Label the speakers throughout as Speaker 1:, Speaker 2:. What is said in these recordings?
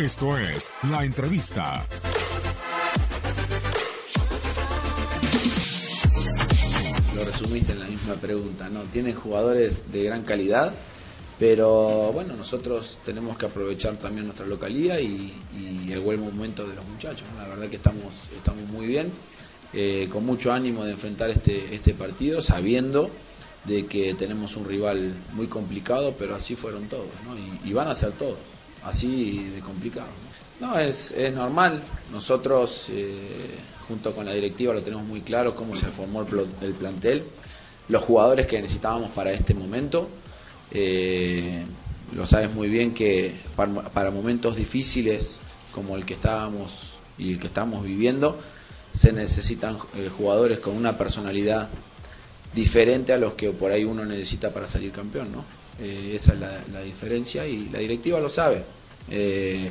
Speaker 1: Esto es la entrevista.
Speaker 2: Lo resumiste en la misma pregunta, ¿no? Tienen jugadores de gran calidad, pero bueno, nosotros tenemos que aprovechar también nuestra localía y, el buen momento de los muchachos. La verdad que estamos, estamos muy bien, eh, con mucho ánimo de enfrentar este, este partido, sabiendo de que tenemos un rival muy complicado, pero así fueron todos, ¿no? y van a ser todos, así de complicado. ¿no? Es, es normal. Nosotros, eh, junto con la directiva, lo tenemos muy claro cómo se formó el, plantel, los jugadores que necesitábamos para este momento. Eh, lo sabes muy bien que para, para momentos difíciles como el que estábamos y el que estamos viviendo, se necesitan eh, jugadores con una personalidad diferente a los que por ahí uno necesita para salir campeón, ¿no? Eh, esa es la, diferencia y la directiva lo sabe. Eh,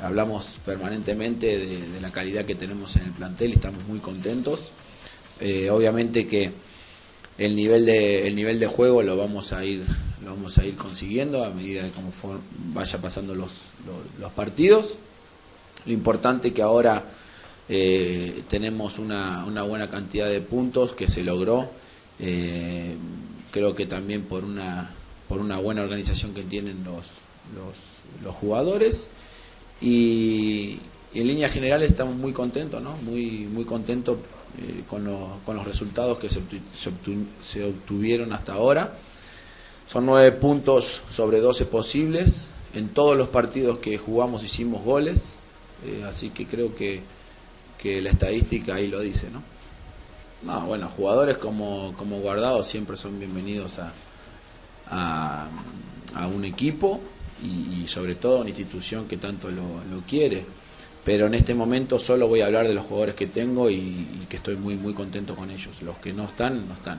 Speaker 2: hablamos permanentemente de, la calidad que tenemos en el plantel y estamos muy contentos. Eh, obviamente que el nivel de el nivel de juego lo vamos a ir lo vamos a ir consiguiendo a medida de cómo for- vaya pasando los, los, partidos. Lo importante que ahora tenemos una, una buena cantidad de puntos que se logró. Creo que también por una por una buena organización que tienen los, los, jugadores y, en líneas generales estamos muy contentos, ¿no? Muy, muy contentos eh, con, los, con los resultados que se, obtu- se, obtu- se obtuvieron hasta ahora. Son nueve puntos sobre 12 posibles. En todos los partidos que jugamos hicimos goles, eh, así que creo que, que la estadística ahí lo dice, ¿no? No, bueno, jugadores como, como Guardado siempre son bienvenidos a, a, a un equipo y, sobre todo a una institución que tanto lo, quiere. Pero en este momento solo voy a hablar de los jugadores que tengo y, y que estoy muy muy contento con ellos. Los que no están, no están.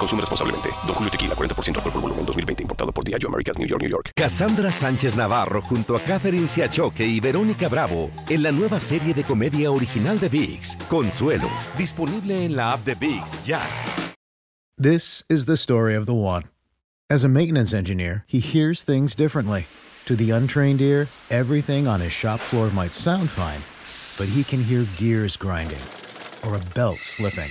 Speaker 3: Consume responsablemente. Don Julio Tequila, 40% alcohol por volumen, 2020. Importado por Diageo Americas, New York, New York.
Speaker 4: Cassandra Sánchez Navarro junto a Catherine Siachoque y Verónica Bravo en la nueva serie de comedia original de VIX, Consuelo. Disponible en la app de VIX, ya.
Speaker 5: This is the story of the one. As a maintenance engineer, he hears things differently. To the untrained ear, everything on his shop floor might sound fine, but he can hear gears grinding or a belt slipping.